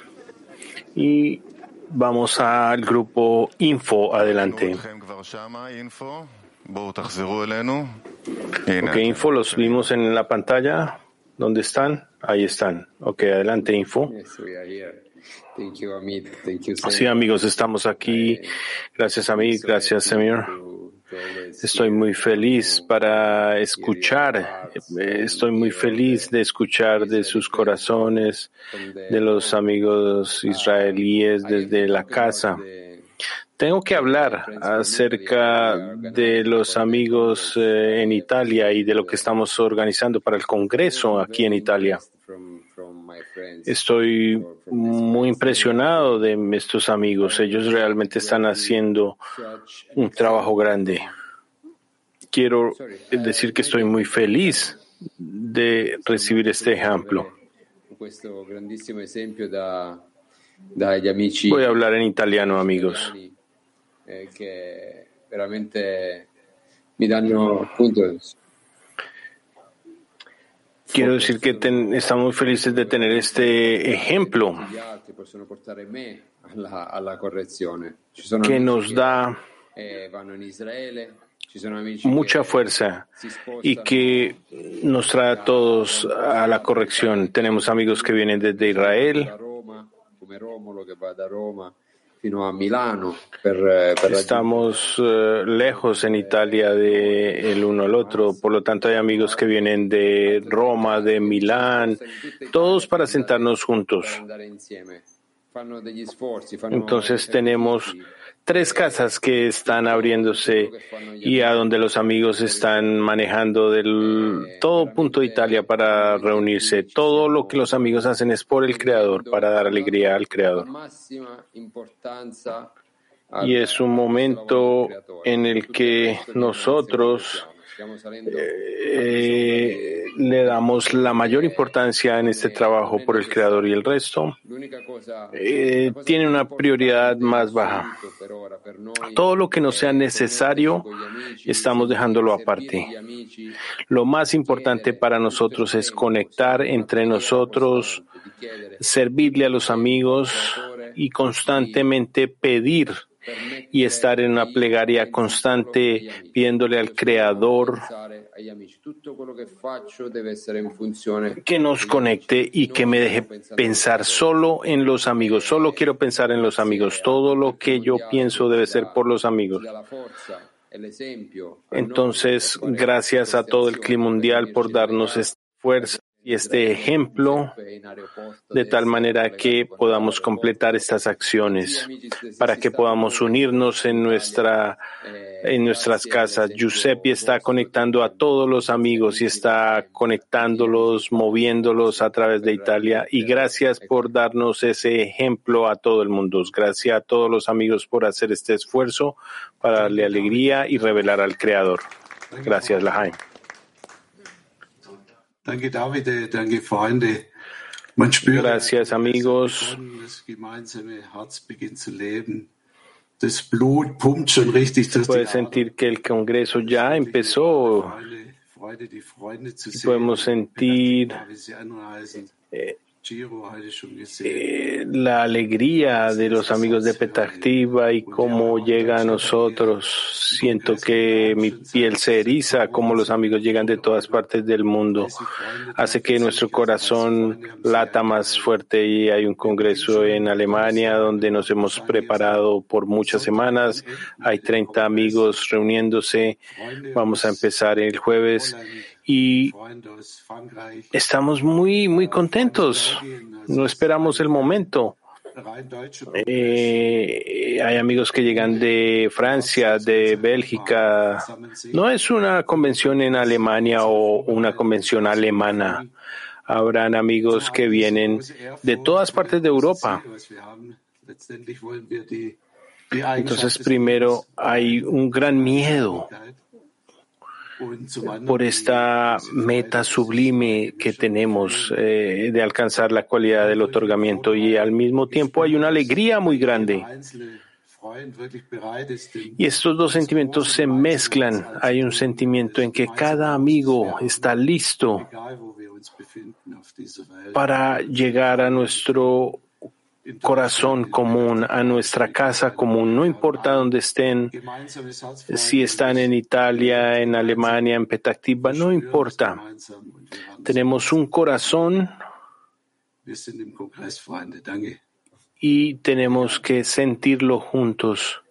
y Vamos al grupo Info, adelante. Ok, Info, los vimos en la pantalla. ¿Dónde están? Ahí están. Ok, adelante, Info. Sí, amigos, estamos aquí. Gracias a mí, gracias, Señor. Estoy muy feliz para escuchar, estoy muy feliz de escuchar de sus corazones, de los amigos israelíes desde la casa. Tengo que hablar acerca de los amigos eh, en Italia y de lo que estamos organizando para el Congreso aquí en Italia. Estoy muy impresionado de estos amigos. Ellos realmente están haciendo un trabajo grande. Quiero decir que estoy muy feliz de recibir este ejemplo. Voy a hablar en italiano, amigos. Que veramente mi danno puntos. Quiero decir que ten, estamos felices de tener este ejemplo que nos da mucha fuerza y que nos trae a todos a la corrección. Tenemos amigos que vienen desde Israel, Estamos uh, lejos en Italia de el uno al otro, por lo tanto hay amigos que vienen de Roma, de Milán, todos para sentarnos juntos. Entonces tenemos tres casas que están abriéndose y a donde los amigos están manejando del todo punto de Italia para reunirse. Todo lo que los amigos hacen es por el Creador, para dar alegría al Creador. Y es un momento en el que nosotros eh, le damos la mayor importancia en este trabajo por el Creador y el resto eh, tiene una prioridad más baja. Todo lo que no sea necesario estamos dejándolo aparte. Lo más importante para nosotros es conectar entre nosotros, servirle a los amigos y constantemente pedir y estar en una plegaria constante pidiéndole al Creador que nos conecte y que me deje pensar solo en los amigos. Solo quiero pensar en los amigos. Todo lo que yo pienso debe ser por los amigos. Entonces, gracias a todo el clima mundial por darnos esta fuerza y este ejemplo de tal manera que podamos completar estas acciones, para que podamos unirnos en, nuestra, en nuestras casas. Giuseppe está conectando a todos los amigos y está conectándolos, moviéndolos a través de Italia. Y gracias por darnos ese ejemplo a todo el mundo. Gracias a todos los amigos por hacer este esfuerzo para darle alegría y revelar al Creador. Gracias, Lahaim. Danke, David. Danke, Freunde. Man spürt, Gracias, amigos. das gemeinsame Herz beginnt zu leben. Das Blut pumpt schon richtig durch Puede sentir que el Congreso ya empezó. Freude, die Freunde zu sehen. Podemos sentir. Eh, eh, la alegría de los amigos de Petactiva y cómo llega a nosotros. Siento que mi piel se eriza, como los amigos llegan de todas partes del mundo. Hace que nuestro corazón lata más fuerte y hay un congreso en Alemania donde nos hemos preparado por muchas semanas. Hay 30 amigos reuniéndose. Vamos a empezar el jueves y estamos muy, muy contentos. No esperamos el momento. Eh, hay amigos que llegan de Francia, de Bélgica. No es una convención en Alemania o una convención alemana. Habrán amigos que vienen de todas partes de Europa. Entonces, primero hay un gran miedo por esta meta sublime que tenemos eh, de alcanzar la cualidad del otorgamiento y al mismo tiempo hay una alegría muy grande. Y estos dos sentimientos se mezclan. Hay un sentimiento en que cada amigo está listo para llegar a nuestro corazón común, a nuestra casa común, no importa dónde estén, si están en Italia, en Alemania, en Petactiva, no importa. Tenemos un corazón y tenemos que sentirlo juntos.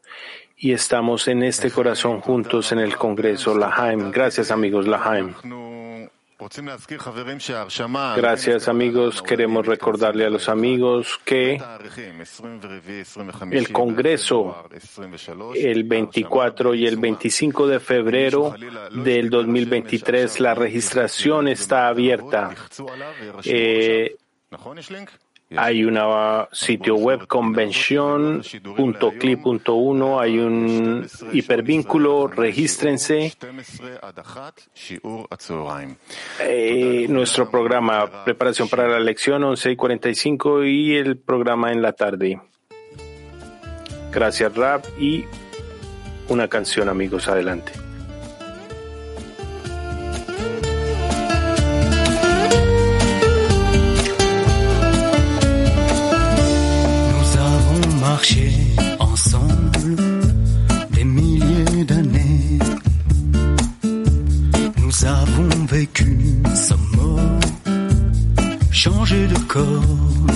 Y estamos en este corazón juntos en el Congreso Lahaim. Gracias amigos Lahaim. Gracias amigos. Queremos recordarle a los amigos que el Congreso el 24 y el 25 de febrero del 2023 la registración está abierta. Eh, hay un sitio web convención.clip.1, hay un hipervínculo, regístrense. Eh, nuestro programa, preparación para la lección 11 y 45 y el programa en la tarde. Gracias, Rap. Y una canción, amigos, adelante. Ensemble des milliers d'années. Nous avons vécu sans mort, changé de corps.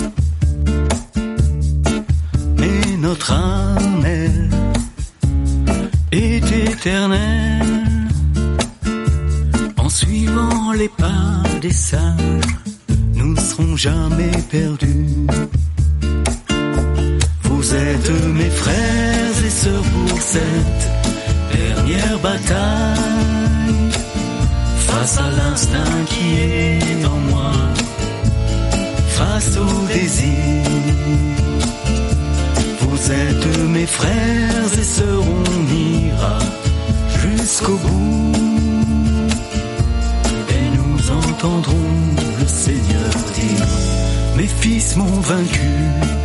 Mais notre âme, est éternelle. En suivant les pas des sages, nous ne serons jamais perdus. Vous êtes mes frères et sœurs pour cette dernière bataille. Face à l'instinct qui est en moi, face au désir. Vous êtes mes frères et sœurs, on ira jusqu'au bout. Et nous entendrons le Seigneur dire, mes fils m'ont vaincu.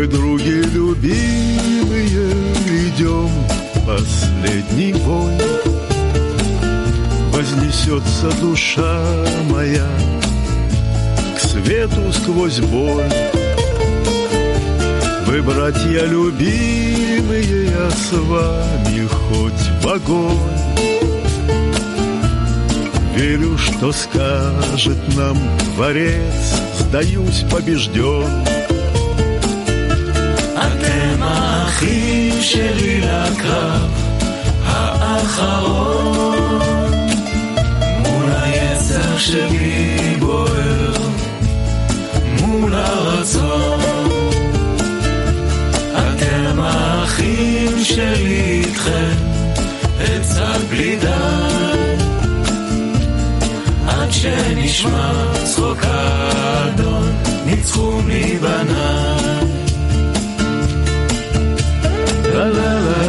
Вы, други любимые, идем последний бой. Вознесется душа моя к свету сквозь боль. Вы, братья любимые, я с вами хоть в огонь. Верю, что скажет нам Творец, сдаюсь побежден. אתם האחים שלי לקרב האחרון מול היצר שבי בוער מול הרצון אתם האחים שלי איתכם אצעד בלי די עד שנשמע צחוק האדון ניצחו la la la.